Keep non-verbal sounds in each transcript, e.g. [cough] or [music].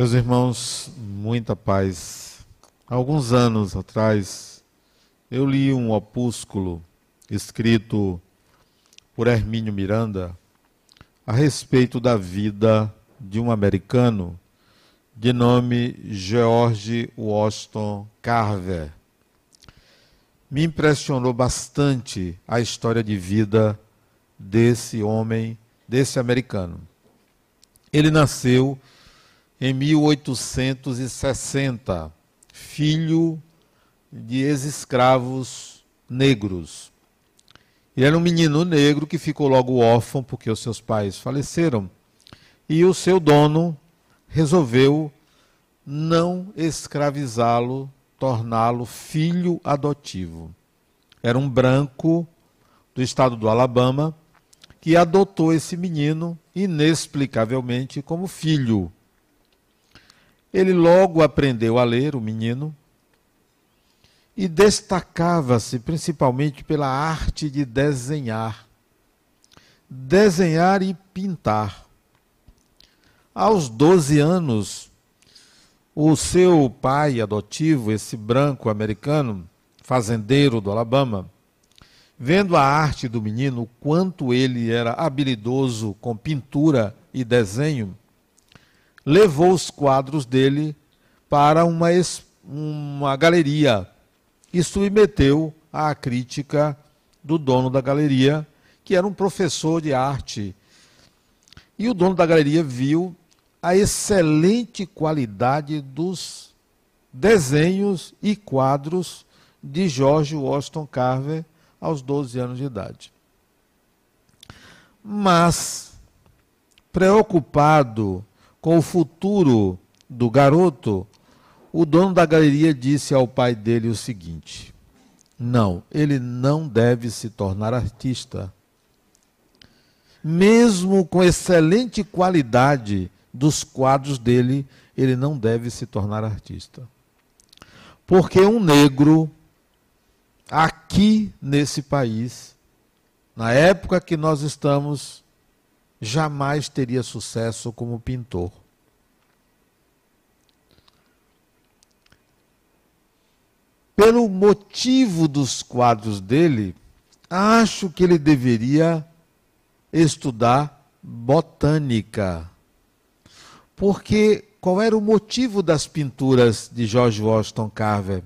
Meus irmãos, muita paz. Alguns anos atrás, eu li um opúsculo escrito por Hermínio Miranda a respeito da vida de um americano de nome George Washington Carver. Me impressionou bastante a história de vida desse homem, desse americano. Ele nasceu em 1860, filho de ex-escravos negros. Ele era um menino negro que ficou logo órfão porque os seus pais faleceram. E o seu dono resolveu não escravizá-lo, torná-lo filho adotivo. Era um branco do estado do Alabama que adotou esse menino inexplicavelmente como filho. Ele logo aprendeu a ler, o menino, e destacava-se principalmente pela arte de desenhar. Desenhar e pintar. Aos 12 anos, o seu pai adotivo, esse branco americano, fazendeiro do Alabama, vendo a arte do menino, quanto ele era habilidoso com pintura e desenho, levou os quadros dele para uma, uma galeria e submeteu à crítica do dono da galeria, que era um professor de arte. E o dono da galeria viu a excelente qualidade dos desenhos e quadros de George Washington Carver aos 12 anos de idade. Mas, preocupado com o futuro do garoto, o dono da galeria disse ao pai dele o seguinte: Não, ele não deve se tornar artista. Mesmo com excelente qualidade dos quadros dele, ele não deve se tornar artista. Porque um negro, aqui nesse país, na época que nós estamos, jamais teria sucesso como pintor. Pelo motivo dos quadros dele, acho que ele deveria estudar botânica. Porque qual era o motivo das pinturas de George Washington Carver?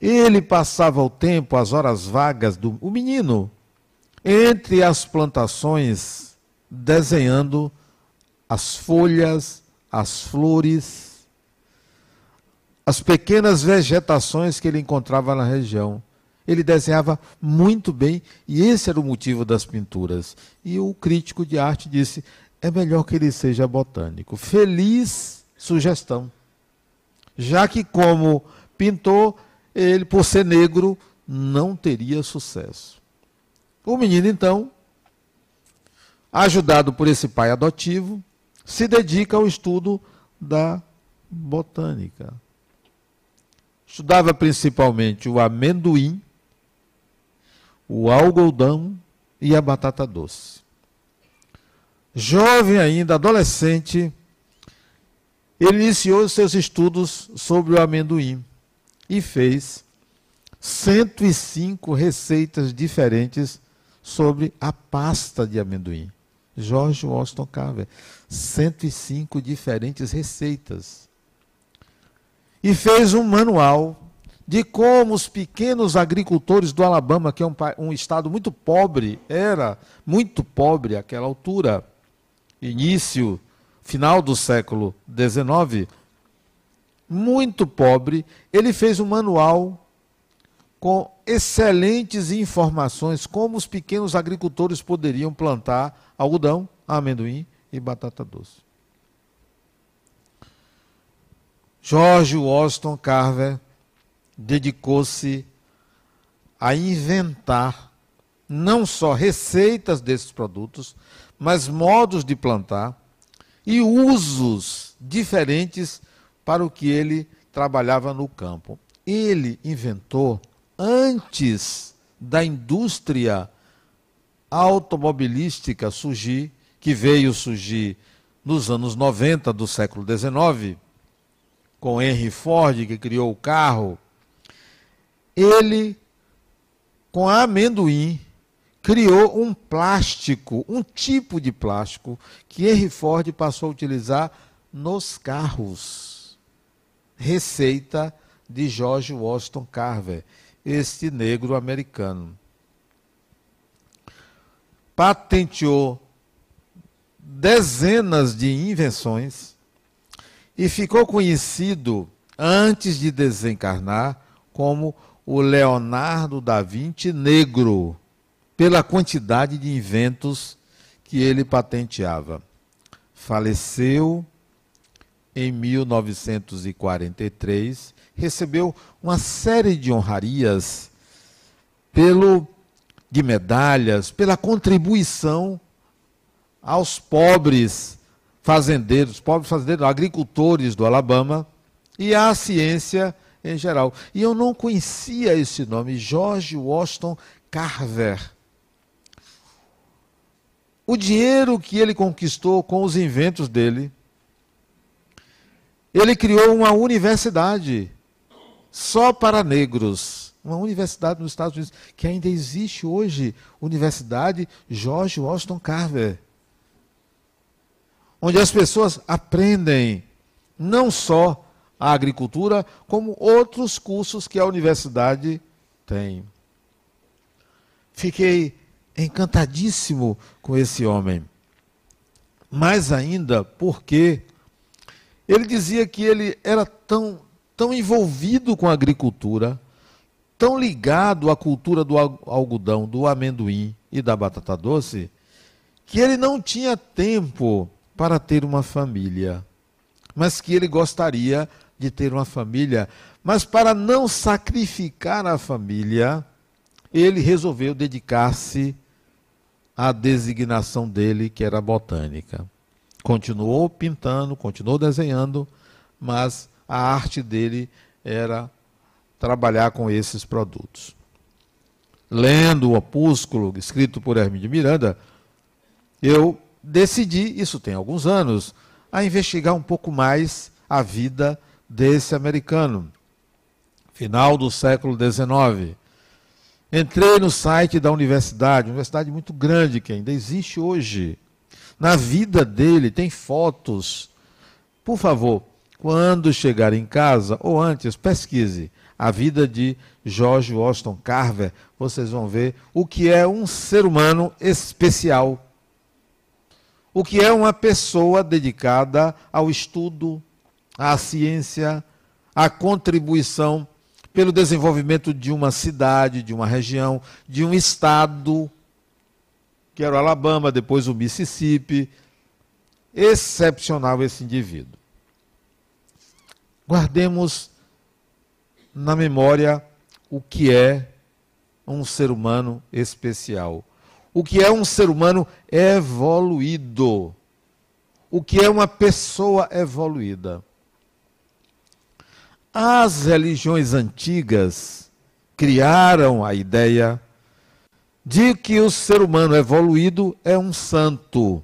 Ele passava o tempo, as horas vagas do o menino, entre as plantações, desenhando as folhas, as flores, as pequenas vegetações que ele encontrava na região. Ele desenhava muito bem e esse era o motivo das pinturas. E o crítico de arte disse: é melhor que ele seja botânico. Feliz sugestão. Já que, como pintor, ele, por ser negro, não teria sucesso. O menino, então, ajudado por esse pai adotivo, se dedica ao estudo da botânica. Estudava principalmente o amendoim, o algodão e a batata doce. Jovem ainda, adolescente, ele iniciou seus estudos sobre o amendoim e fez 105 receitas diferentes sobre a pasta de amendoim. George Washington Carver. 105 diferentes receitas. E fez um manual de como os pequenos agricultores do Alabama, que é um, um estado muito pobre, era muito pobre àquela altura, início, final do século XIX, muito pobre, ele fez um manual com excelentes informações como os pequenos agricultores poderiam plantar algodão, amendoim e batata doce. George Washington Carver dedicou-se a inventar não só receitas desses produtos, mas modos de plantar e usos diferentes para o que ele trabalhava no campo. Ele inventou antes da indústria automobilística surgir, que veio surgir nos anos 90 do século XIX, com Henry Ford, que criou o carro, ele, com amendoim, criou um plástico, um tipo de plástico, que Henry Ford passou a utilizar nos carros. Receita de George Washington Carver, este negro americano. Patenteou dezenas de invenções e ficou conhecido antes de desencarnar como o Leonardo da Vinci negro, pela quantidade de inventos que ele patenteava. Faleceu em 1943, recebeu uma série de honrarias pelo de medalhas pela contribuição aos pobres fazendeiros, pobres fazendeiros, agricultores do Alabama e à ciência em geral. E eu não conhecia esse nome, George Washington Carver. O dinheiro que ele conquistou com os inventos dele, ele criou uma universidade só para negros. Uma universidade nos Estados Unidos, que ainda existe hoje, Universidade George Washington Carver onde as pessoas aprendem não só a agricultura, como outros cursos que a universidade tem. Fiquei encantadíssimo com esse homem. Mais ainda porque ele dizia que ele era tão, tão envolvido com a agricultura, tão ligado à cultura do algodão, do amendoim e da batata doce, que ele não tinha tempo para ter uma família, mas que ele gostaria de ter uma família, mas para não sacrificar a família, ele resolveu dedicar-se à designação dele, que era botânica. Continuou pintando, continuou desenhando, mas a arte dele era trabalhar com esses produtos. Lendo o opúsculo escrito por Hermínio Miranda, eu decidi, isso tem alguns anos, a investigar um pouco mais a vida desse americano. Final do século XIX. Entrei no site da universidade, universidade muito grande que ainda existe hoje. Na vida dele tem fotos. Por favor, quando chegar em casa ou antes, pesquise a vida de George Washington Carver. Vocês vão ver o que é um ser humano especial o que é uma pessoa dedicada ao estudo, à ciência, à contribuição pelo desenvolvimento de uma cidade, de uma região, de um estado, que era o Alabama, depois o Mississippi. Excepcional esse indivíduo. Guardemos na memória o que é um ser humano especial o que é um ser humano evoluído, o que é uma pessoa evoluída. As religiões antigas criaram a ideia de que o ser humano evoluído é um santo.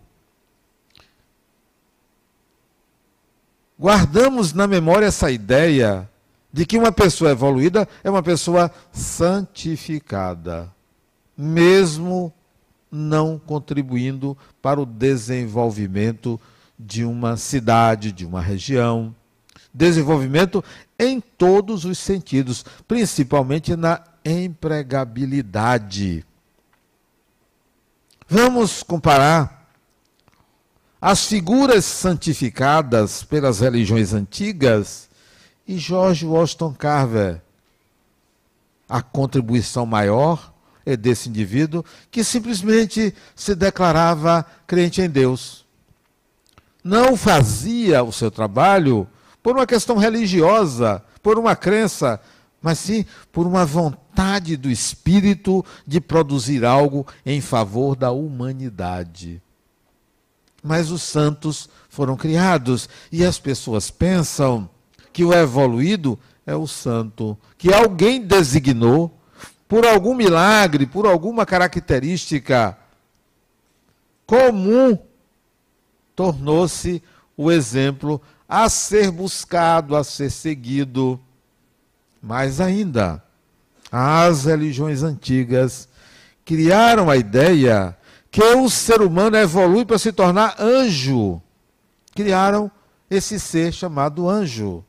Guardamos na memória essa ideia de que uma pessoa evoluída é uma pessoa santificada, mesmo não contribuindo para o desenvolvimento de uma cidade, de uma região. Desenvolvimento em todos os sentidos, principalmente na empregabilidade. Vamos comparar as figuras santificadas pelas religiões antigas e George Washington Carver. A contribuição maior é desse indivíduo que simplesmente se declarava crente em Deus. Não fazia o seu trabalho por uma questão religiosa, por uma crença, mas sim por uma vontade do Espírito de produzir algo em favor da humanidade. Mas os santos foram criados e as pessoas pensam que o evoluído é o santo, que alguém designou por algum milagre, por alguma característica comum, tornou-se o exemplo a ser buscado, a ser seguido. Mais ainda, as religiões antigas criaram a ideia que o ser humano evolui para se tornar anjo. Criaram esse ser chamado anjo.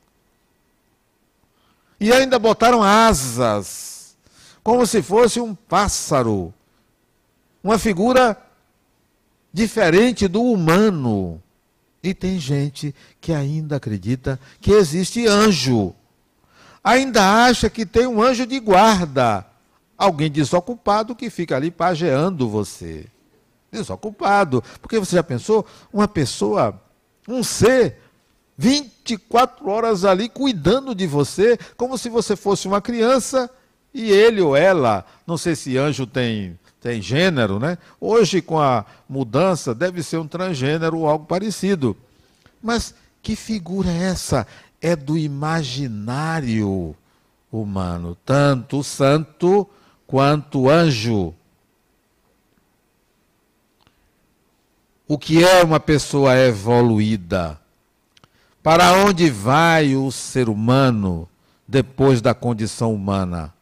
E ainda botaram asas, como se fosse um pássaro. Uma figura diferente do humano. E tem gente que ainda acredita que existe anjo. Ainda acha que tem um anjo de guarda. Alguém desocupado que fica ali pageando você. Desocupado. Porque você já pensou? Uma pessoa, um ser, 24 horas ali cuidando de você, como se você fosse uma criança e ele ou ela, não sei se anjo tem tem gênero, né? Hoje, com a mudança, deve ser um transgênero ou algo parecido. Mas que figura é essa? É do imaginário humano, tanto santo quanto anjo. O que é uma pessoa evoluída? Para onde vai o ser humano depois da condição humana?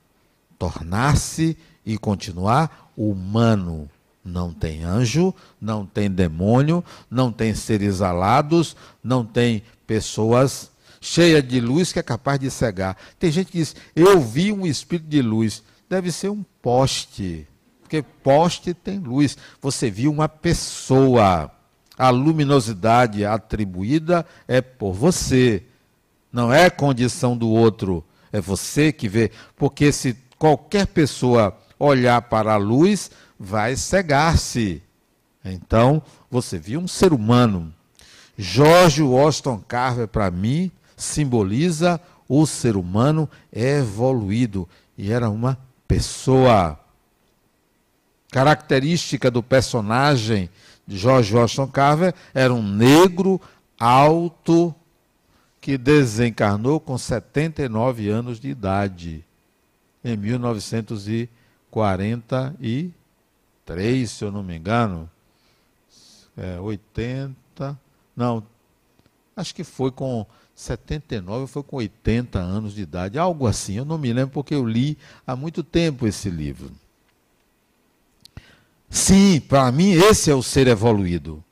Tornar-se e continuar humano. Não tem anjo, não tem demônio, não tem seres alados, não tem pessoas cheias de luz que é capaz de cegar. Tem gente que diz: Eu vi um espírito de luz. Deve ser um poste, porque poste tem luz. Você viu uma pessoa. A luminosidade atribuída é por você, não é condição do outro. É você que vê. Porque se qualquer pessoa olhar para a luz, vai cegar-se. Então, você viu um ser humano. George Washington Carver, para mim, simboliza o ser humano evoluído. E era uma pessoa. Característica do personagem de George Washington Carver era um negro alto que desencarnou com 79 anos de idade em 1900 43, se eu não me engano. É, 80. Não, acho que foi com 79, foi com 80 anos de idade, algo assim. Eu não me lembro porque eu li há muito tempo esse livro. Sim, para mim esse é o ser evoluído.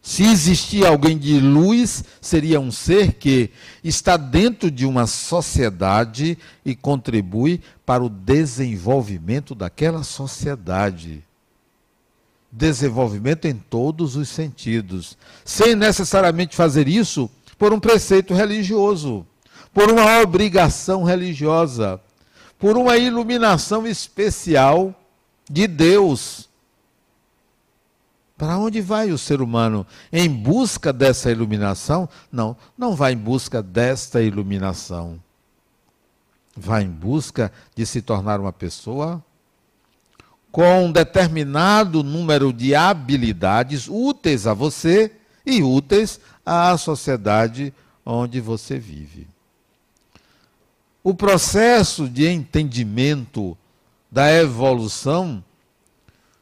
Se existir alguém de luz, seria um ser que está dentro de uma sociedade e contribui para o desenvolvimento daquela sociedade. Desenvolvimento em todos os sentidos, sem necessariamente fazer isso por um preceito religioso, por uma obrigação religiosa, por uma iluminação especial de Deus para onde vai o ser humano? Em busca dessa iluminação? Não, não vai em busca desta iluminação. Vai em busca de se tornar uma pessoa com um determinado número de habilidades úteis a você e úteis à sociedade onde você vive. O processo de entendimento da evolução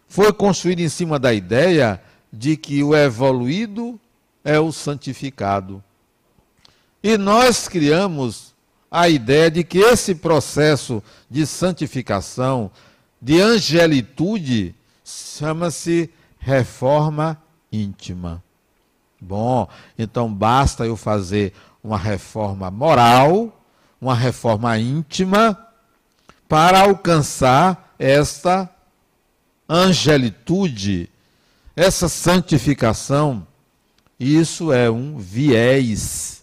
foi construído em cima da ideia de que o evoluído é o santificado. E nós criamos a ideia de que esse processo de santificação, de angelitude, chama-se reforma íntima. Bom, então basta eu fazer uma reforma moral, uma reforma íntima, para alcançar esta angelitude, essa santificação, isso é um viés.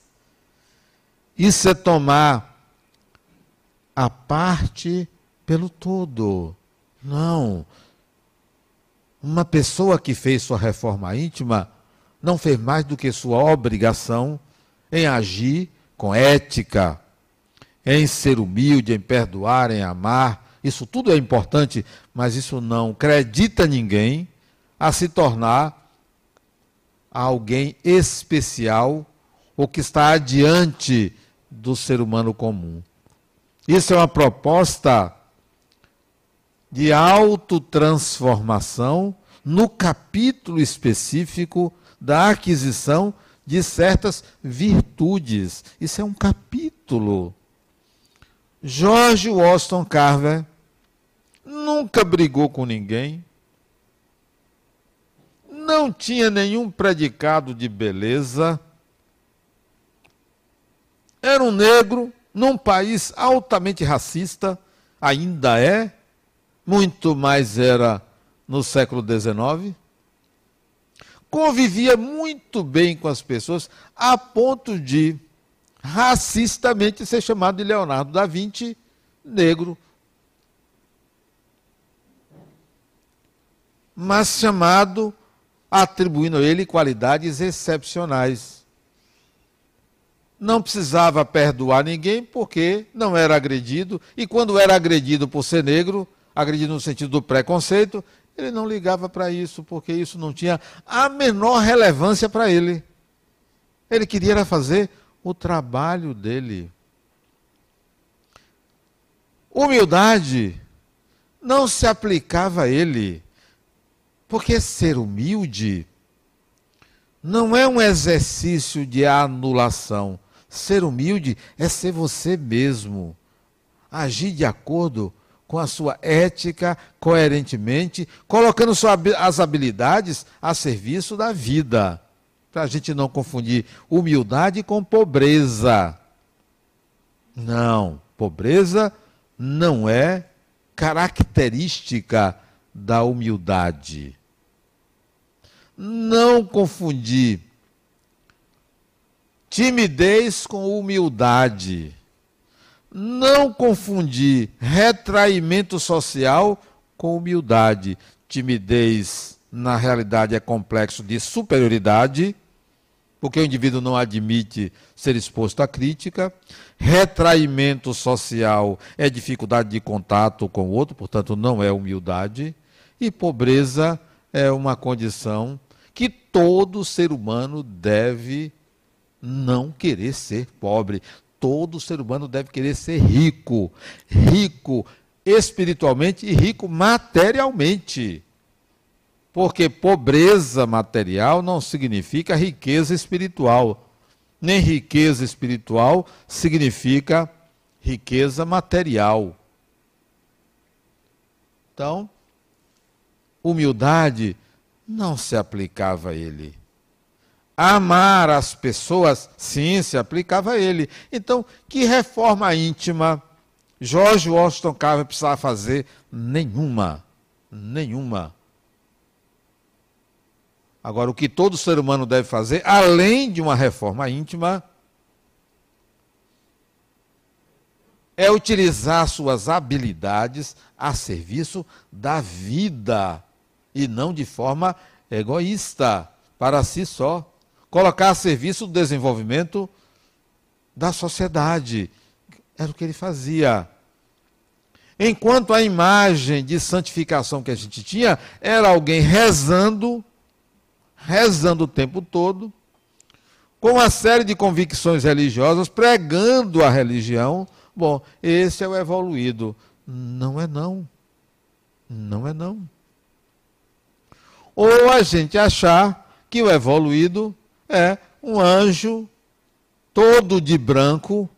Isso é tomar a parte pelo todo. Não. Uma pessoa que fez sua reforma íntima não fez mais do que sua obrigação em agir com ética, em ser humilde, em perdoar, em amar, isso tudo é importante, mas isso não acredita ninguém a se tornar alguém especial ou que está adiante do ser humano comum. Isso é uma proposta de autotransformação no capítulo específico da aquisição de certas virtudes. Isso é um capítulo. George Washington Carver nunca brigou com ninguém, não tinha nenhum predicado de beleza, era um negro num país altamente racista, ainda é, muito mais era no século XIX. Convivia muito bem com as pessoas, a ponto de racistamente ser chamado de Leonardo da Vinci negro. Mas chamado, atribuindo a ele qualidades excepcionais. Não precisava perdoar ninguém porque não era agredido, e quando era agredido por ser negro, agredido no sentido do preconceito, ele não ligava para isso, porque isso não tinha a menor relevância para ele. Ele queria fazer o trabalho dele. Humildade não se aplicava a ele, porque ser humilde não é um exercício de anulação. Ser humilde é ser você mesmo, agir de acordo com a sua ética coerentemente, colocando as habilidades a serviço da vida. Para a gente não confundir humildade com pobreza. Não, pobreza não é característica da humildade. Não confundir timidez com humildade não confundir retraimento social com humildade. Timidez, na realidade, é complexo de superioridade, porque o indivíduo não admite ser exposto à crítica. Retraimento social é dificuldade de contato com o outro, portanto, não é humildade. E pobreza é uma condição que todo ser humano deve não querer ser pobre todo ser humano deve querer ser rico, rico espiritualmente e rico materialmente. Porque pobreza material não significa riqueza espiritual, nem riqueza espiritual significa riqueza material. Então, humildade não se aplicava a ele. Amar as pessoas, sim, se aplicava a ele. Então, que reforma íntima Jorge Washington Carver precisava fazer? Nenhuma. Nenhuma. Agora, o que todo ser humano deve fazer, além de uma reforma íntima, é utilizar suas habilidades a serviço da vida e não de forma egoísta, para si só colocar a serviço do desenvolvimento da sociedade. Era o que ele fazia. Enquanto a imagem de santificação que a gente tinha era alguém rezando, rezando o tempo todo, com uma série de convicções religiosas, pregando a religião. Bom, esse é o evoluído. Não é não. Não é não. Ou a gente achar que o evoluído é um anjo todo de branco.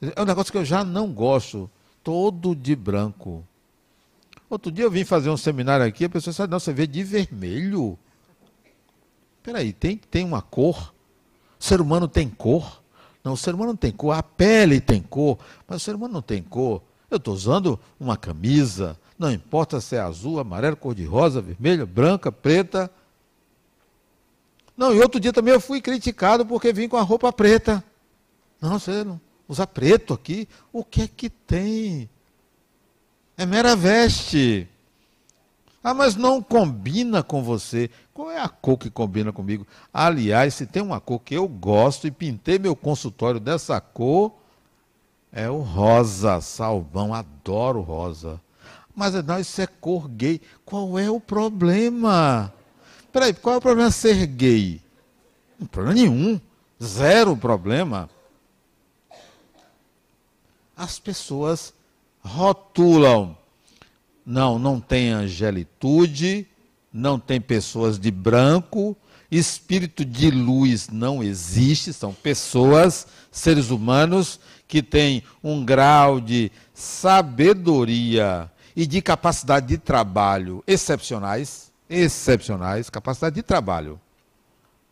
É um negócio que eu já não gosto. Todo de branco. Outro dia eu vim fazer um seminário aqui, a pessoa disse, não, você vê de vermelho. Peraí, tem, tem uma cor? O ser humano tem cor? Não, o ser humano não tem cor, a pele tem cor, mas o ser humano não tem cor. Eu estou usando uma camisa, não importa se é azul, amarelo, cor-de-rosa, vermelha, branca, preta, não, e outro dia também eu fui criticado porque vim com a roupa preta. Não, você não usa preto aqui. O que é que tem? É mera veste. Ah, mas não combina com você. Qual é a cor que combina comigo? Aliás, se tem uma cor que eu gosto e pintei meu consultório dessa cor, é o rosa, salvão. Adoro rosa. Mas não, isso é cor gay. Qual é o problema? Peraí, qual é o problema ser gay? Não problema nenhum. Zero problema. As pessoas rotulam. Não, não tem angelitude, não tem pessoas de branco, espírito de luz não existe, são pessoas, seres humanos que têm um grau de sabedoria e de capacidade de trabalho excepcionais, excepcionais, capacidade de trabalho.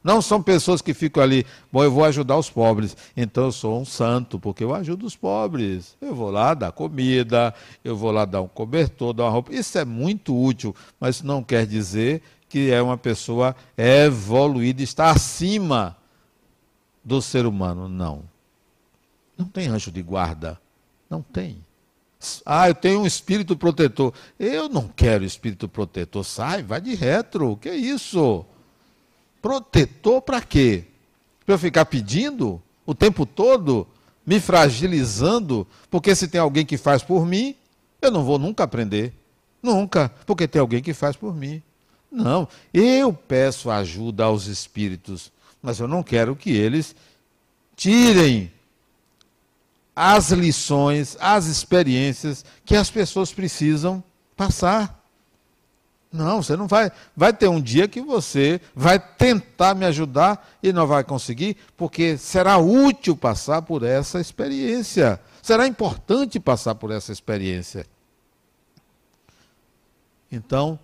Não são pessoas que ficam ali, bom, eu vou ajudar os pobres, então eu sou um santo, porque eu ajudo os pobres. Eu vou lá dar comida, eu vou lá dar um cobertor, dar uma roupa. Isso é muito útil, mas não quer dizer que é uma pessoa evoluída, está acima do ser humano. Não. Não tem anjo de guarda. Não tem. Ah, eu tenho um espírito protetor. Eu não quero espírito protetor. Sai, vai de retro. Que isso? Protetor para quê? Para eu ficar pedindo o tempo todo, me fragilizando, porque se tem alguém que faz por mim, eu não vou nunca aprender. Nunca, porque tem alguém que faz por mim. Não, eu peço ajuda aos espíritos, mas eu não quero que eles tirem as lições, as experiências que as pessoas precisam passar. Não, você não vai. Vai ter um dia que você vai tentar me ajudar e não vai conseguir, porque será útil passar por essa experiência. Será importante passar por essa experiência. Então,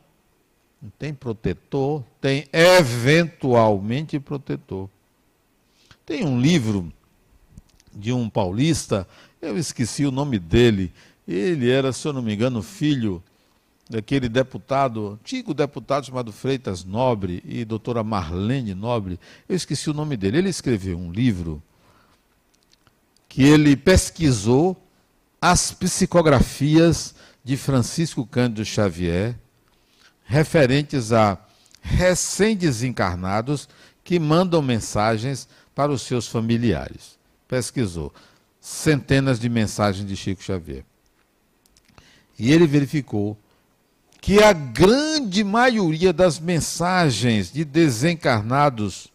tem protetor, tem eventualmente protetor. Tem um livro de um paulista, eu esqueci o nome dele. Ele era, se eu não me engano, filho daquele deputado, antigo deputado chamado Freitas Nobre e doutora Marlene Nobre, eu esqueci o nome dele. Ele escreveu um livro que ele pesquisou as psicografias de Francisco Cândido Xavier, referentes a recém-desencarnados que mandam mensagens para os seus familiares. Pesquisou centenas de mensagens de Chico Xavier. E ele verificou que a grande maioria das mensagens de desencarnados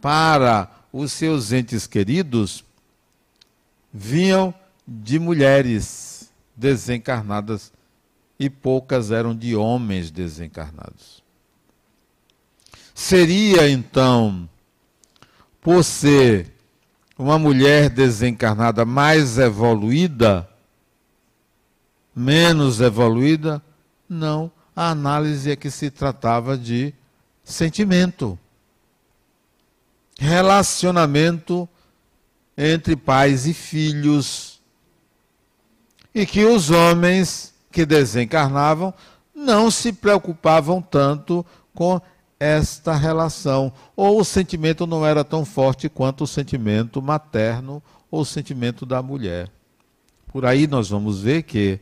para os seus entes queridos vinham de mulheres desencarnadas e poucas eram de homens desencarnados. Seria então, por ser uma mulher desencarnada mais evoluída, menos evoluída, não, a análise é que se tratava de sentimento. Relacionamento entre pais e filhos. E que os homens que desencarnavam não se preocupavam tanto com esta relação. Ou o sentimento não era tão forte quanto o sentimento materno ou o sentimento da mulher. Por aí nós vamos ver que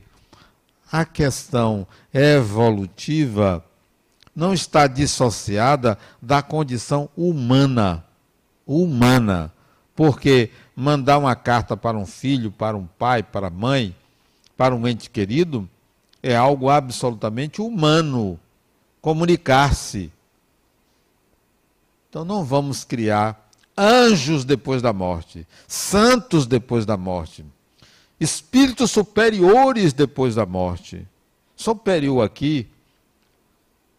a questão evolutiva não está dissociada da condição humana. Humana. Porque mandar uma carta para um filho, para um pai, para a mãe, para um ente querido, é algo absolutamente humano. Comunicar-se. Então não vamos criar anjos depois da morte, santos depois da morte espíritos superiores depois da morte. Superior aqui,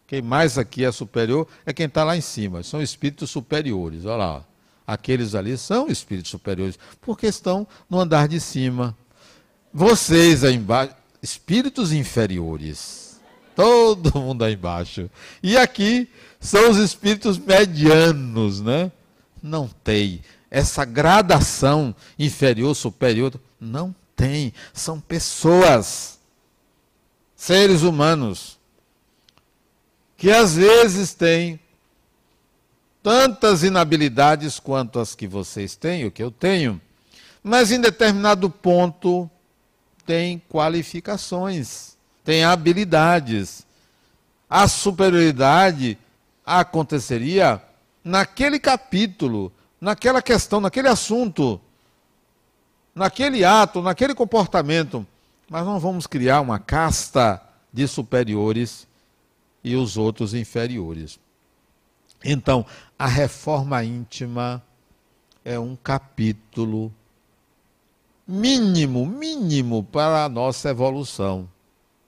quem mais aqui é superior é quem está lá em cima. São espíritos superiores. Olha lá. Aqueles ali são espíritos superiores, porque estão no andar de cima. Vocês aí embaixo, espíritos inferiores. Todo mundo aí embaixo. E aqui são os espíritos medianos, né? Não tem essa gradação inferior, superior, não tem, são pessoas, seres humanos, que às vezes têm tantas inabilidades quanto as que vocês têm, o que eu tenho, mas em determinado ponto tem qualificações, tem habilidades. A superioridade aconteceria naquele capítulo, naquela questão, naquele assunto naquele ato, naquele comportamento, mas não vamos criar uma casta de superiores e os outros inferiores. Então, a reforma íntima é um capítulo mínimo, mínimo para a nossa evolução.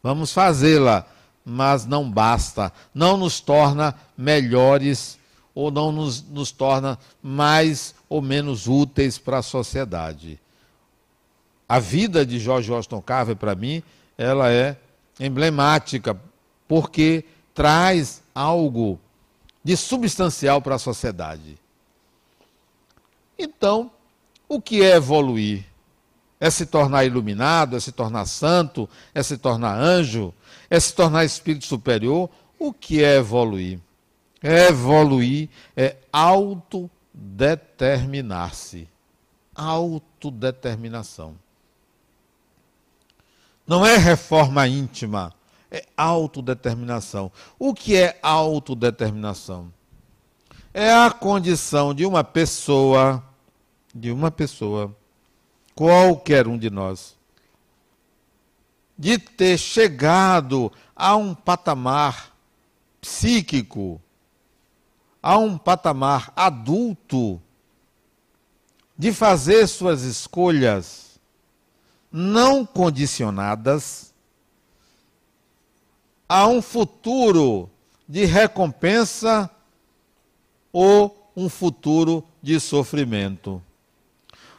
Vamos fazê-la mas não basta, não nos torna melhores ou não nos, nos torna mais ou menos úteis para a sociedade. A vida de George Washington Carver, para mim, ela é emblemática, porque traz algo de substancial para a sociedade. Então, o que é evoluir? É se tornar iluminado, é se tornar santo, é se tornar anjo, é se tornar espírito superior? O que é evoluir? Evoluir é autodeterminar-se. Autodeterminação. Não é reforma íntima, é autodeterminação. O que é autodeterminação? É a condição de uma pessoa, de uma pessoa, qualquer um de nós, de ter chegado a um patamar psíquico, a um patamar adulto, de fazer suas escolhas não condicionadas a um futuro de recompensa ou um futuro de sofrimento.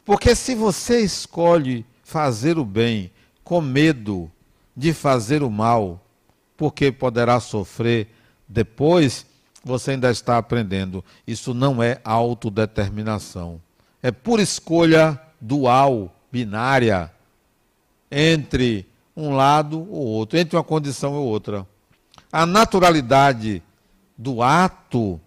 Porque se você escolhe fazer o bem com medo de fazer o mal, porque poderá sofrer depois, você ainda está aprendendo. Isso não é autodeterminação. É por escolha dual, binária, entre um lado ou outro, entre uma condição ou outra. A naturalidade do ato,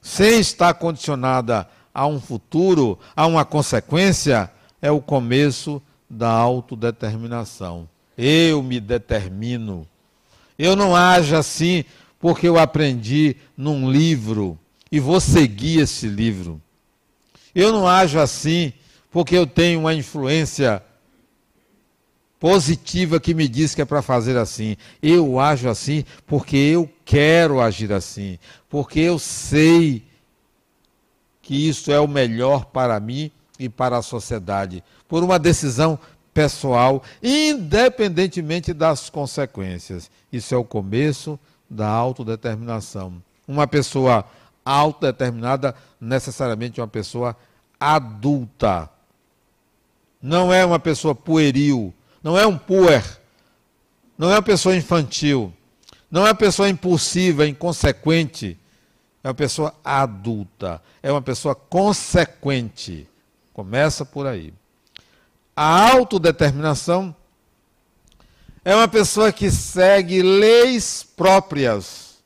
sem estar condicionada a um futuro, a uma consequência, é o começo da autodeterminação. Eu me determino. Eu não ajo assim porque eu aprendi num livro e vou seguir esse livro. Eu não ajo assim porque eu tenho uma influência positiva que me diz que é para fazer assim. Eu ajo assim porque eu quero agir assim, porque eu sei que isso é o melhor para mim e para a sociedade, por uma decisão pessoal, independentemente das consequências. Isso é o começo da autodeterminação. Uma pessoa autodeterminada, necessariamente uma pessoa adulta. Não é uma pessoa pueril, não é um puer, não é uma pessoa infantil, não é uma pessoa impulsiva, inconsequente. É uma pessoa adulta, é uma pessoa consequente. Começa por aí. A autodeterminação é uma pessoa que segue leis próprias.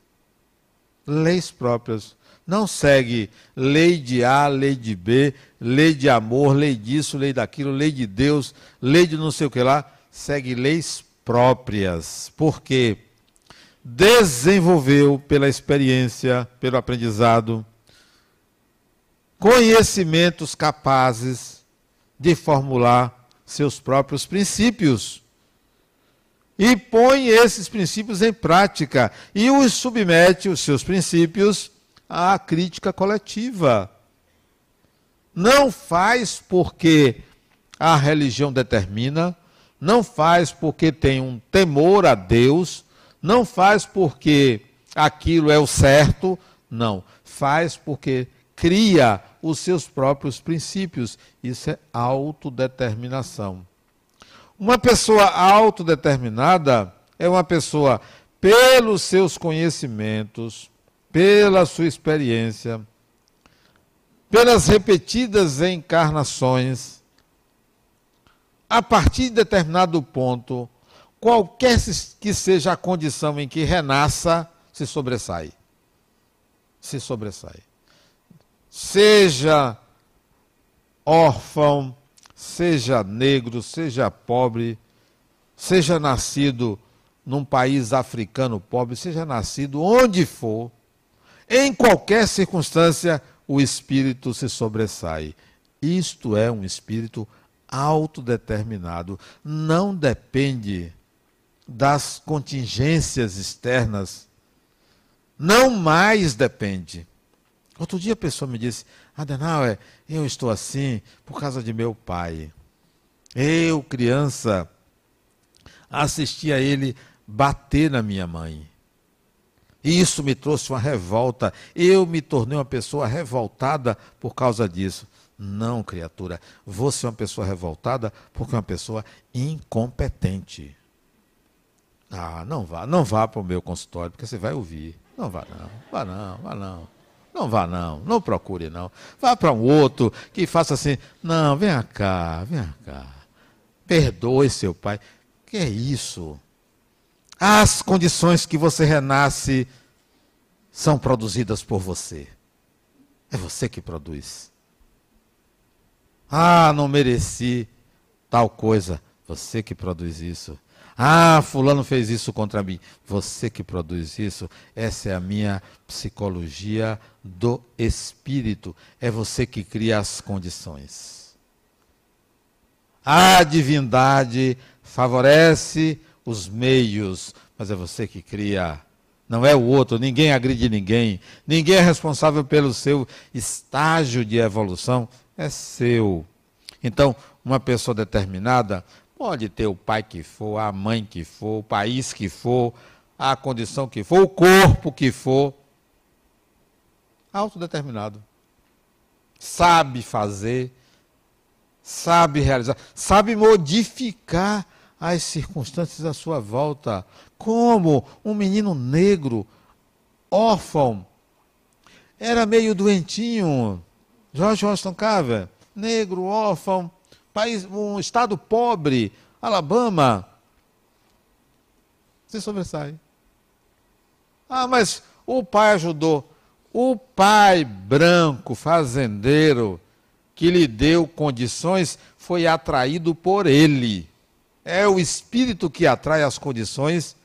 Leis próprias. Não segue lei de A, lei de B, lei de amor, lei disso, lei daquilo, lei de Deus, lei de não sei o que lá. Segue leis próprias. Por quê? Desenvolveu pela experiência, pelo aprendizado, conhecimentos capazes de formular seus próprios princípios e põe esses princípios em prática e os submete, os seus princípios, à crítica coletiva. Não faz porque a religião determina, não faz porque tem um temor a Deus, não faz porque aquilo é o certo, não. Faz porque cria os seus próprios princípios. Isso é autodeterminação. Uma pessoa autodeterminada é uma pessoa, pelos seus conhecimentos, pela sua experiência, pelas repetidas encarnações, a partir de determinado ponto, qualquer que seja a condição em que renasça, se sobressai. Se sobressai. Seja órfão, seja negro, seja pobre, seja nascido num país africano pobre, seja nascido onde for, em qualquer circunstância, o espírito se sobressai. Isto é um espírito autodeterminado. Não depende das contingências externas. Não mais depende. Outro dia a pessoa me disse: Adenauer, eu estou assim por causa de meu pai. Eu, criança, assisti a ele bater na minha mãe. E isso me trouxe uma revolta. Eu me tornei uma pessoa revoltada por causa disso. Não, criatura. Você é uma pessoa revoltada porque é uma pessoa incompetente. Ah, não vá, não vá para o meu consultório, porque você vai ouvir. Não vá não, vá não, vá não. Não vá não, não procure não. Vá para um outro que faça assim, não, vem cá, vem cá. Perdoe seu pai. Que é isso? As condições que você renasce são produzidas por você. É você que produz. Ah, não mereci tal coisa. Você que produz isso. Ah, fulano fez isso contra mim. Você que produz isso. Essa é a minha psicologia do espírito. É você que cria as condições. A divindade favorece os meios, mas é você que cria. Não é o outro, ninguém agride ninguém, ninguém é responsável pelo seu estágio de evolução, é seu. Então, uma pessoa determinada Pode ter o pai que for, a mãe que for, o país que for, a condição que for, o corpo que for. Autodeterminado. Sabe fazer, sabe realizar, sabe modificar as circunstâncias à sua volta. Como um menino negro, órfão, era meio doentinho. George Washington Carver, negro, órfão, país, um estado pobre, Alabama, se sobressai. Ah, mas o pai ajudou. O pai branco, fazendeiro, que lhe deu condições, foi atraído por ele. É o espírito que atrai as condições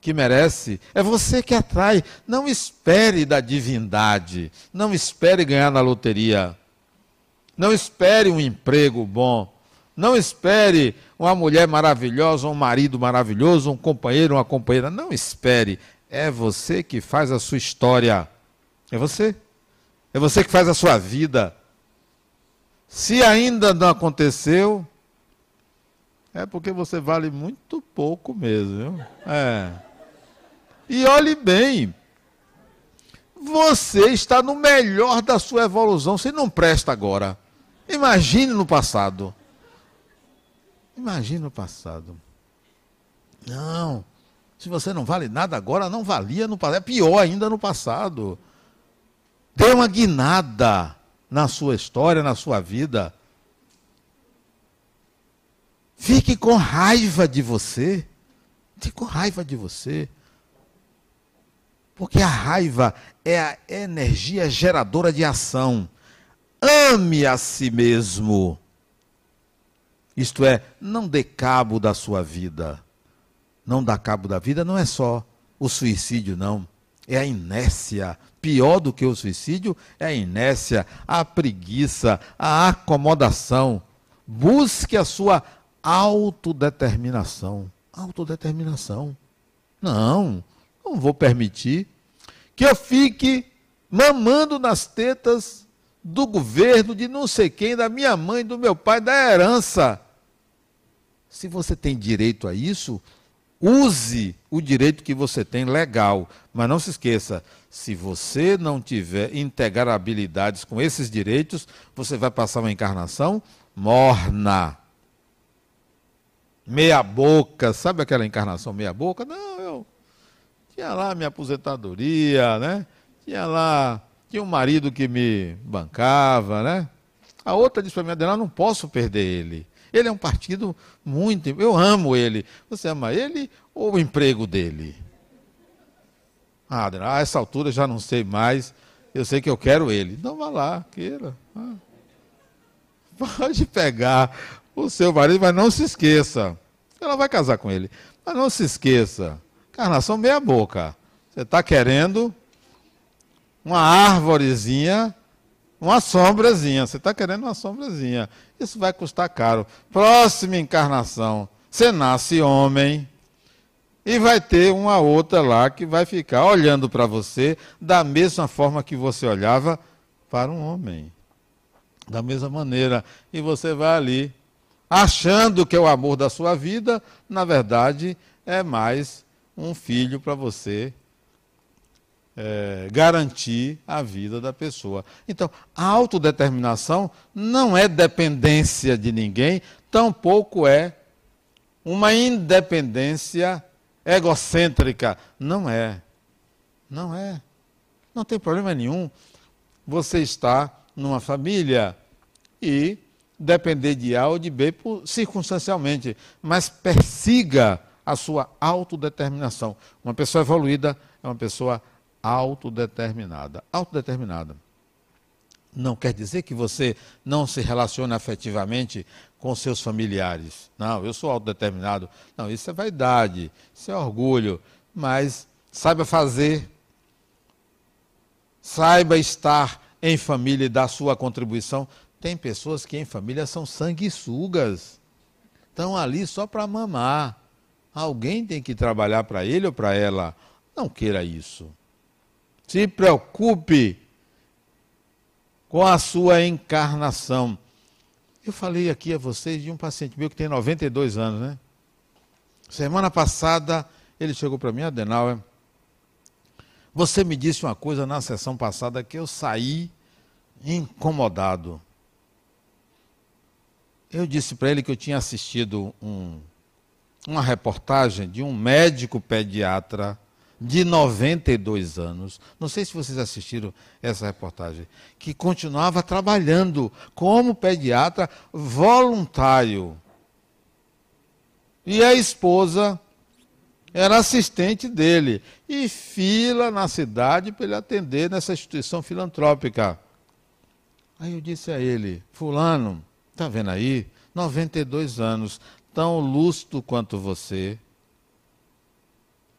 que merece. É você que atrai. Não espere da divindade. Não espere ganhar na loteria. Não espere um emprego bom. Não espere uma mulher maravilhosa, um marido maravilhoso, um companheiro, uma companheira. Não espere. É você que faz a sua história. É você. É você que faz a sua vida. Se ainda não aconteceu, é porque você vale muito pouco mesmo. Viu? É. E olhe bem, você está no melhor da sua evolução. Você não presta agora. Imagine no passado. Imagine no passado. Não. Se você não vale nada agora, não valia no passado. É pior ainda no passado. Dê uma guinada na sua história, na sua vida. Fique com raiva de você. Fique com raiva de você. Porque a raiva é a energia geradora de ação. Ame a si mesmo. Isto é, não dê cabo da sua vida. Não dá cabo da vida não é só o suicídio, não. É a inércia. Pior do que o suicídio é a inércia, a preguiça, a acomodação. Busque a sua autodeterminação. Autodeterminação. Não, não vou permitir que eu fique mamando nas tetas do governo, de não sei quem, da minha mãe, do meu pai, da herança. Se você tem direito a isso, use o direito que você tem legal. Mas não se esqueça, se você não tiver integrar habilidades com esses direitos, você vai passar uma encarnação morna. Meia boca, sabe aquela encarnação meia boca? Não, eu tinha lá minha aposentadoria, né? Tinha lá tinha um marido que me bancava, né? A outra disse para mim, Adenal, não posso perder ele. Ele é um partido muito. Eu amo ele. Você ama ele ou o emprego dele? Ah, Adenal, a essa altura já não sei mais. Eu sei que eu quero ele. Então vá lá, queira. Ah. [laughs] Pode pegar o seu marido, mas não se esqueça. Ela vai casar com ele. Mas não se esqueça. Carnação meia boca. Você está querendo uma árvorezinha, uma sombrazinha. Você está querendo uma sombrazinha. Isso vai custar caro. Próxima encarnação, você nasce homem e vai ter uma outra lá que vai ficar olhando para você da mesma forma que você olhava para um homem. Da mesma maneira. E você vai ali, achando que é o amor da sua vida, na verdade é mais um filho para você é, garantir a vida da pessoa. Então, a autodeterminação não é dependência de ninguém, tampouco é uma independência egocêntrica. Não é. Não é. Não tem problema nenhum. Você está numa família e depender de A ou de B circunstancialmente, mas persiga a sua autodeterminação. Uma pessoa evoluída é uma pessoa autodeterminada. Autodeterminada. Não quer dizer que você não se relacione afetivamente com seus familiares. Não, eu sou autodeterminado. Não, isso é vaidade, isso é orgulho. Mas saiba fazer, saiba estar em família e dar sua contribuição. Tem pessoas que em família são sanguessugas. Estão ali só para mamar. Alguém tem que trabalhar para ele ou para ela. Não queira isso. Se preocupe com a sua encarnação. Eu falei aqui a vocês de um paciente meu que tem 92 anos, né? Semana passada ele chegou para mim, Adenauer. Você me disse uma coisa na sessão passada que eu saí incomodado. Eu disse para ele que eu tinha assistido um, uma reportagem de um médico pediatra de 92 anos, não sei se vocês assistiram essa reportagem, que continuava trabalhando como pediatra voluntário. E a esposa era assistente dele. E fila na cidade para ele atender nessa instituição filantrópica. Aí eu disse a ele: Fulano, está vendo aí? 92 anos, tão lúcido quanto você.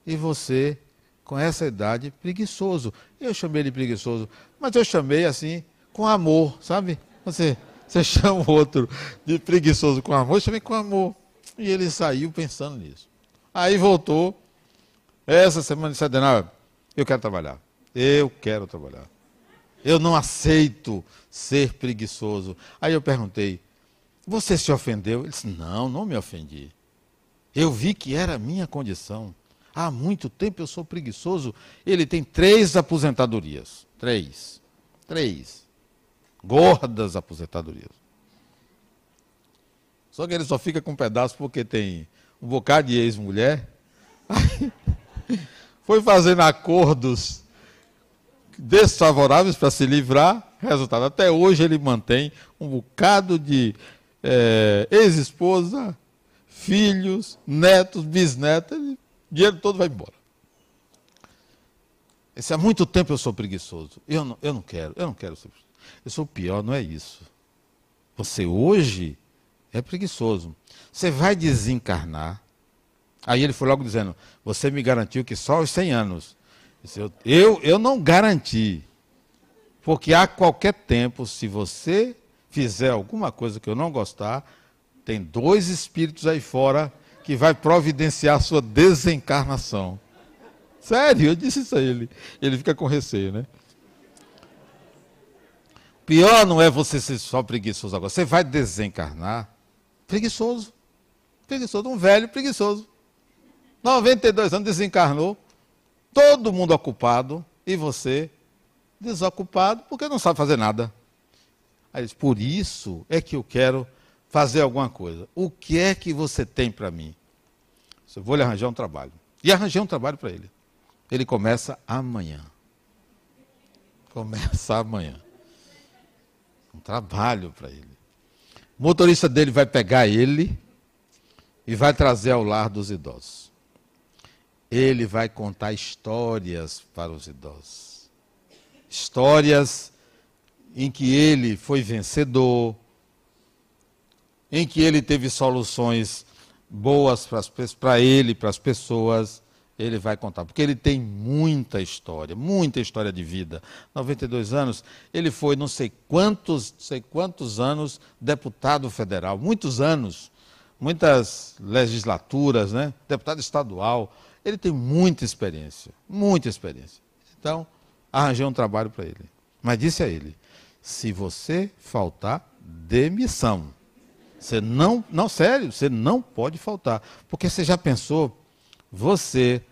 E você com essa idade, preguiçoso. Eu chamei ele preguiçoso, mas eu chamei assim, com amor, sabe? Você, você [laughs] chama o outro de preguiçoso com amor, eu chamei com amor. E ele saiu pensando nisso. Aí voltou, essa semana disse, Adenal, eu quero trabalhar. Eu quero trabalhar. Eu não aceito ser preguiçoso. Aí eu perguntei, você se ofendeu? Ele disse, não, não me ofendi. Eu vi que era a minha condição. Há muito tempo eu sou preguiçoso. Ele tem três aposentadorias. Três. Três. Gordas aposentadorias. Só que ele só fica com um pedaço porque tem um bocado de ex-mulher. [laughs] Foi fazendo acordos desfavoráveis para se livrar. Resultado, até hoje ele mantém um bocado de é, ex-esposa, filhos, netos, bisnetos. O dinheiro todo vai embora. Esse, há muito tempo eu sou preguiçoso. Eu não, eu não quero, eu não quero ser Eu sou pior, não é isso. Você hoje é preguiçoso. Você vai desencarnar. Aí ele foi logo dizendo: Você me garantiu que só aos 100 anos. Eu, eu, eu não garanti. Porque a qualquer tempo, se você fizer alguma coisa que eu não gostar, tem dois espíritos aí fora que vai providenciar a sua desencarnação. Sério, eu disse isso a ele. Ele fica com receio, né? Pior não é você ser só preguiçoso agora. Você vai desencarnar preguiçoso. Preguiçoso, um velho preguiçoso. 92 anos desencarnou. Todo mundo ocupado. E você desocupado porque não sabe fazer nada. Aí, por isso é que eu quero fazer alguma coisa. O que é que você tem para mim? Eu vou lhe arranjar um trabalho. E arranjei um trabalho para ele. Ele começa amanhã. Começa amanhã. Um trabalho para ele. O motorista dele vai pegar ele e vai trazer ao lar dos idosos. Ele vai contar histórias para os idosos. Histórias em que ele foi vencedor, em que ele teve soluções boas para ele, para as pessoas, ele vai contar. Porque ele tem muita história, muita história de vida. 92 anos, ele foi não sei quantos, sei quantos anos deputado federal, muitos anos, muitas legislaturas, né? deputado estadual. Ele tem muita experiência, muita experiência. Então, arranjei um trabalho para ele. Mas disse a ele: se você faltar, demissão. Você não, não, sério, você não pode faltar. Porque você já pensou, você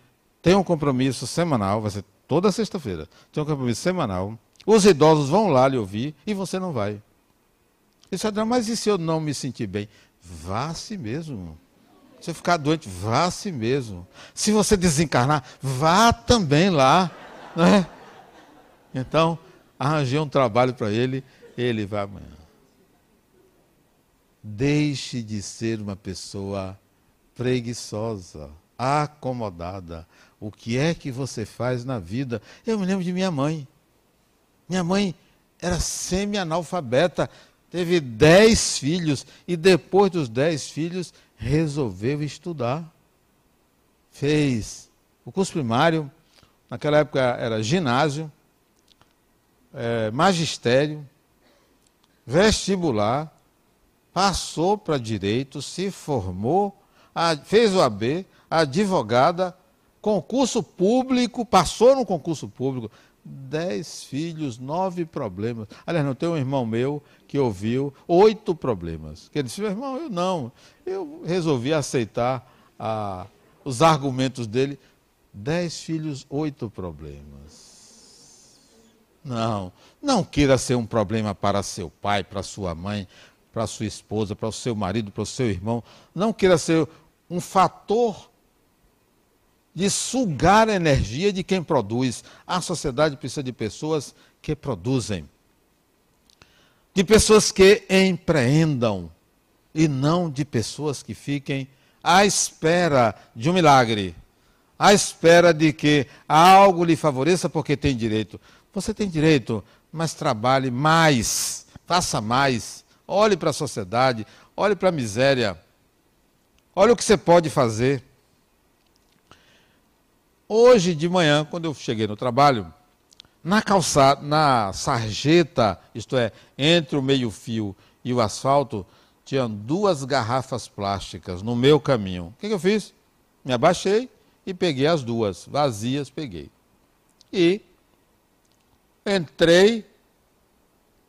tem um compromisso semanal, vai ser toda sexta-feira, tem um compromisso semanal. Os idosos vão lá lhe ouvir e você não vai. Isso mas e se eu não me sentir bem? Vá si mesmo. Se ficar doente, vá a si mesmo. Se você desencarnar, vá também lá. Né? Então, arranjei um trabalho para ele, ele vai amanhã. Deixe de ser uma pessoa preguiçosa, acomodada. O que é que você faz na vida? Eu me lembro de minha mãe. Minha mãe era semi-analfabeta, teve dez filhos e depois dos dez filhos resolveu estudar. Fez o curso primário, naquela época era ginásio, é, magistério, vestibular, passou para direito, se formou, fez o AB, advogada, concurso público, passou no concurso público, dez filhos, nove problemas. Aliás, não tem um irmão meu que ouviu oito problemas. Que ele disse, meu irmão, eu não. Eu resolvi aceitar a, os argumentos dele. Dez filhos, oito problemas. Não, não queira ser um problema para seu pai, para sua mãe, para sua esposa, para o seu marido, para o seu irmão. Não queira ser um fator de sugar a energia de quem produz. A sociedade precisa de pessoas que produzem, de pessoas que empreendam, e não de pessoas que fiquem à espera de um milagre, à espera de que algo lhe favoreça porque tem direito. Você tem direito, mas trabalhe mais, faça mais. Olhe para a sociedade, olhe para a miséria. Olhe o que você pode fazer. Hoje de manhã, quando eu cheguei no trabalho, na calçada, na sarjeta, isto é, entre o meio-fio e o asfalto, tinham duas garrafas plásticas no meu caminho. O que, que eu fiz? Me abaixei e peguei as duas, vazias, peguei. E Entrei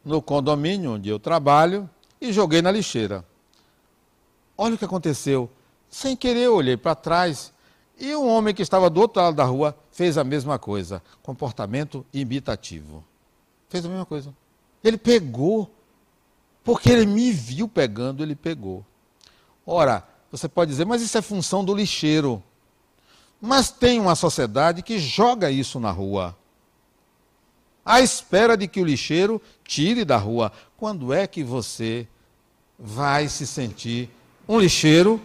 no condomínio onde eu trabalho e joguei na lixeira. Olha o que aconteceu. Sem querer, eu olhei para trás e um homem que estava do outro lado da rua fez a mesma coisa. Comportamento imitativo. Fez a mesma coisa. Ele pegou, porque ele me viu pegando, ele pegou. Ora, você pode dizer, mas isso é função do lixeiro. Mas tem uma sociedade que joga isso na rua à espera de que o lixeiro tire da rua. Quando é que você vai se sentir um lixeiro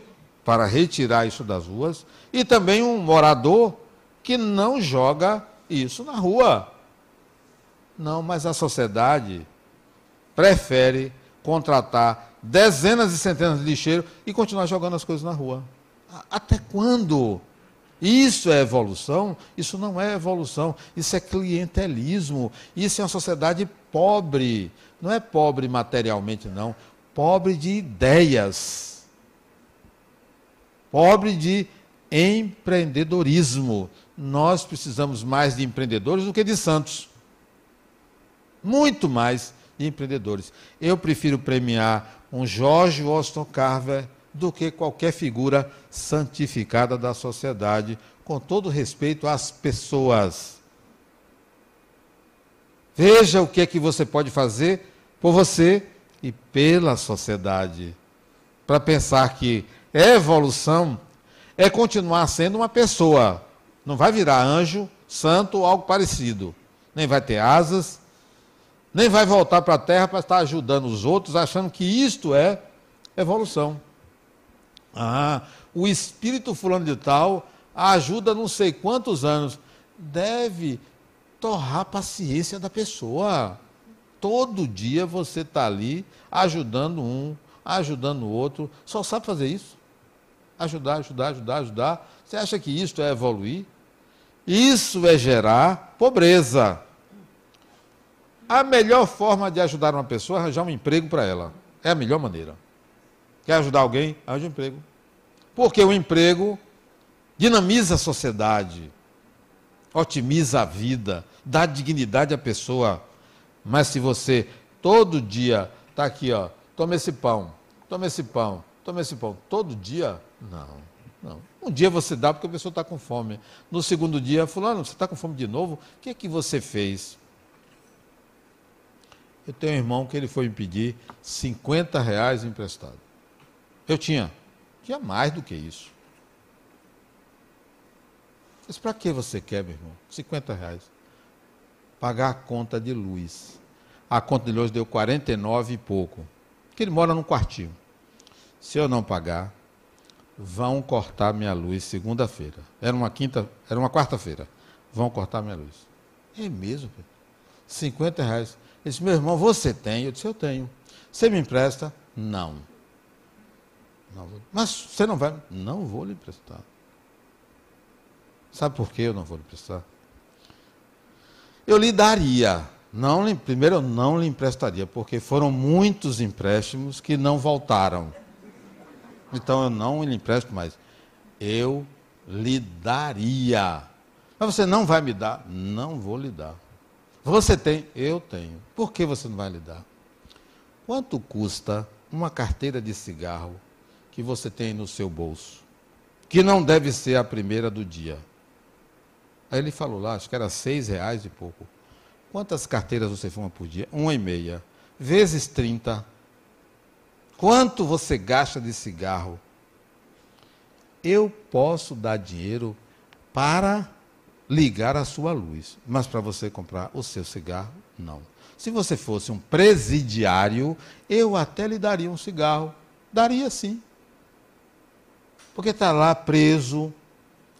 para retirar isso das ruas e também um morador que não joga isso na rua? Não, mas a sociedade prefere contratar dezenas e centenas de lixeiros e continuar jogando as coisas na rua. Até quando? Isso é evolução? Isso não é evolução, isso é clientelismo. Isso é uma sociedade pobre. Não é pobre materialmente, não. Pobre de ideias. Pobre de empreendedorismo. Nós precisamos mais de empreendedores do que de santos. Muito mais de empreendedores. Eu prefiro premiar um Jorge Washington Carver do que qualquer figura santificada da sociedade, com todo respeito às pessoas. Veja o que é que você pode fazer por você e pela sociedade. Para pensar que evolução é continuar sendo uma pessoa. Não vai virar anjo, santo ou algo parecido. Nem vai ter asas, nem vai voltar para a terra para estar ajudando os outros, achando que isto é evolução. Ah, o espírito fulano de tal ajuda não sei quantos anos. Deve torrar a paciência da pessoa. Todo dia você está ali ajudando um, ajudando o outro. Só sabe fazer isso? Ajudar, ajudar, ajudar, ajudar. Você acha que isso é evoluir? Isso é gerar pobreza. A melhor forma de ajudar uma pessoa é arranjar um emprego para ela. É a melhor maneira. Quer ajudar alguém? Arranje um emprego. Porque o emprego dinamiza a sociedade, otimiza a vida, dá dignidade à pessoa. Mas se você todo dia está aqui, ó, toma esse pão, toma esse pão, toma esse pão, todo dia, não, não. Um dia você dá porque a pessoa está com fome. No segundo dia, fulano, você está com fome de novo? O que é que você fez? Eu tenho um irmão que ele foi me pedir 50 reais emprestado. Eu tinha. Tinha mais do que isso. Mas para que você quer, meu irmão? 50 reais. Pagar a conta de luz. A conta de luz deu 49 e pouco. Porque ele mora num quartinho. Se eu não pagar, vão cortar minha luz segunda-feira. Era uma quinta, era uma quarta-feira. Vão cortar minha luz. É mesmo, Pedro? 50 reais. Ele disse, meu irmão, você tem? Eu disse, eu tenho. Você me empresta? Não. não Mas você não vai? Não vou lhe emprestar. Sabe por que eu não vou lhe emprestar? Eu lhe daria. Não, primeiro, eu não lhe emprestaria, porque foram muitos empréstimos que não voltaram. Então eu não lhe empresto mais. Eu lhe daria. Mas você não vai me dar? Não vou lhe dar. Você tem? Eu tenho. Por que você não vai lhe dar? Quanto custa uma carteira de cigarro que você tem no seu bolso? Que não deve ser a primeira do dia. Aí ele falou lá, acho que era seis reais e pouco. Quantas carteiras você fuma por dia? Uma e meia. Vezes trinta. Quanto você gasta de cigarro? Eu posso dar dinheiro para ligar a sua luz, mas para você comprar o seu cigarro, não. Se você fosse um presidiário, eu até lhe daria um cigarro. Daria sim. Porque está lá preso,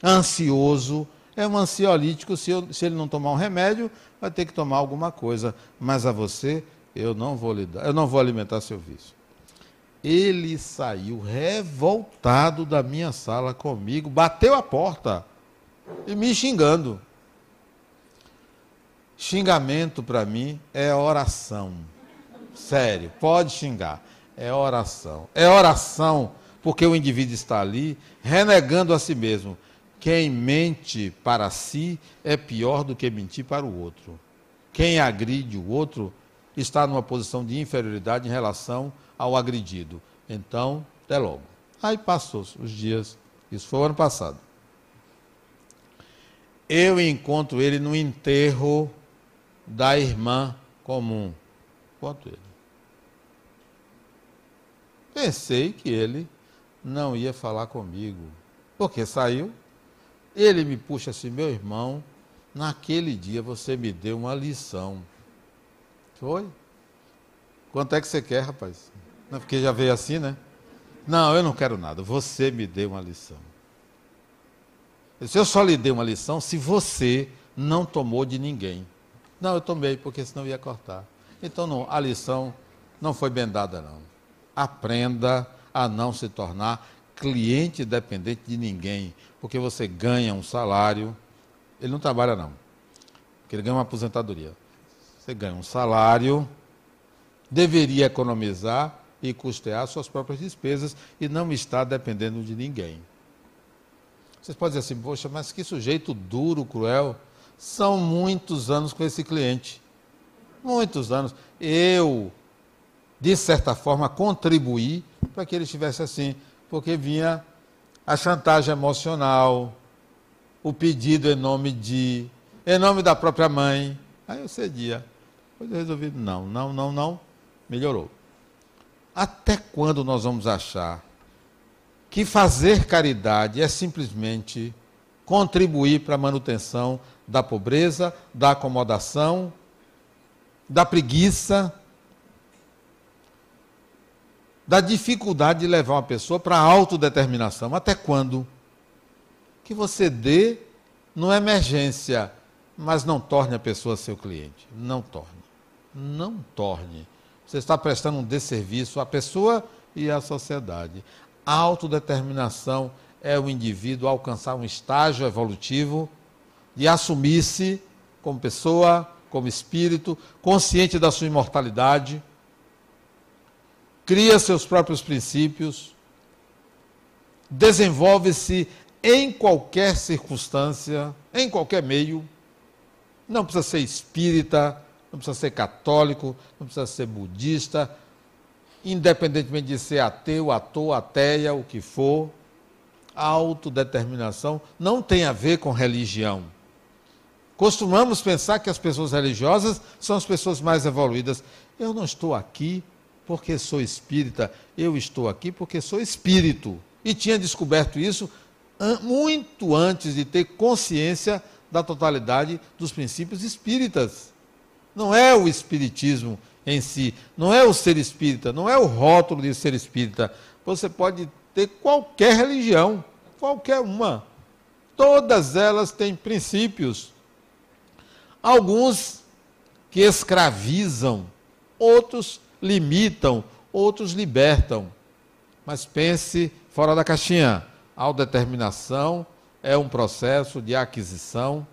ansioso, é um ansiolítico, se, eu, se ele não tomar um remédio, vai ter que tomar alguma coisa. Mas a você, eu não vou lhe dar, eu não vou alimentar seu vício. Ele saiu revoltado da minha sala comigo, bateu a porta e me xingando. Xingamento para mim é oração. Sério, pode xingar. É oração. É oração porque o indivíduo está ali renegando a si mesmo. Quem mente para si é pior do que mentir para o outro. Quem agride o outro está numa posição de inferioridade em relação ao agredido. Então, até logo. Aí passou os dias, isso foi o ano passado. Eu encontro ele no enterro da irmã comum. Quanto ele? Pensei que ele não ia falar comigo, porque saiu. Ele me puxa assim, meu irmão, naquele dia você me deu uma lição. Foi? Quanto é que você quer, rapaz? Não, porque já veio assim, né? Não, eu não quero nada. Você me deu uma lição. Eu, eu só lhe dei uma lição se você não tomou de ninguém. Não, eu tomei, porque senão ia cortar. Então, não, a lição não foi bem dada, não. Aprenda a não se tornar cliente dependente de ninguém, porque você ganha um salário. Ele não trabalha, não. Porque ele ganha uma aposentadoria. Você ganha um salário, deveria economizar e custear suas próprias despesas e não está dependendo de ninguém. Vocês podem dizer assim, poxa, mas que sujeito duro, cruel. São muitos anos com esse cliente. Muitos anos. Eu, de certa forma, contribuí para que ele estivesse assim, porque vinha a chantagem emocional, o pedido em nome de, em nome da própria mãe. Aí eu cedia. Depois eu resolvi, não, não, não, não, melhorou. Até quando nós vamos achar que fazer caridade é simplesmente contribuir para a manutenção da pobreza, da acomodação, da preguiça, da dificuldade de levar uma pessoa para a autodeterminação. Até quando? Que você dê numa emergência, mas não torne a pessoa seu cliente. Não torne. Não torne. Você está prestando um desserviço à pessoa e à sociedade. A autodeterminação é o indivíduo alcançar um estágio evolutivo de assumir-se como pessoa, como espírito, consciente da sua imortalidade, cria seus próprios princípios, desenvolve-se em qualquer circunstância, em qualquer meio. Não precisa ser espírita, não precisa ser católico, não precisa ser budista, independentemente de ser ateu, ator, ateia, o que for, autodeterminação não tem a ver com religião. Costumamos pensar que as pessoas religiosas são as pessoas mais evoluídas. Eu não estou aqui porque sou espírita, eu estou aqui porque sou espírito. E tinha descoberto isso muito antes de ter consciência da totalidade dos princípios espíritas. Não é o espiritismo em si, não é o ser espírita, não é o rótulo de ser espírita. Você pode ter qualquer religião, qualquer uma. Todas elas têm princípios. Alguns que escravizam, outros limitam, outros libertam. Mas pense fora da caixinha. A autodeterminação é um processo de aquisição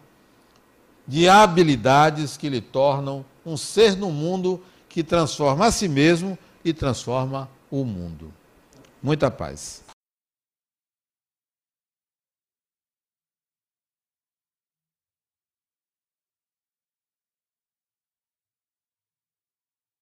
de habilidades que lhe tornam um ser no mundo que transforma a si mesmo e transforma o mundo. Muita paz.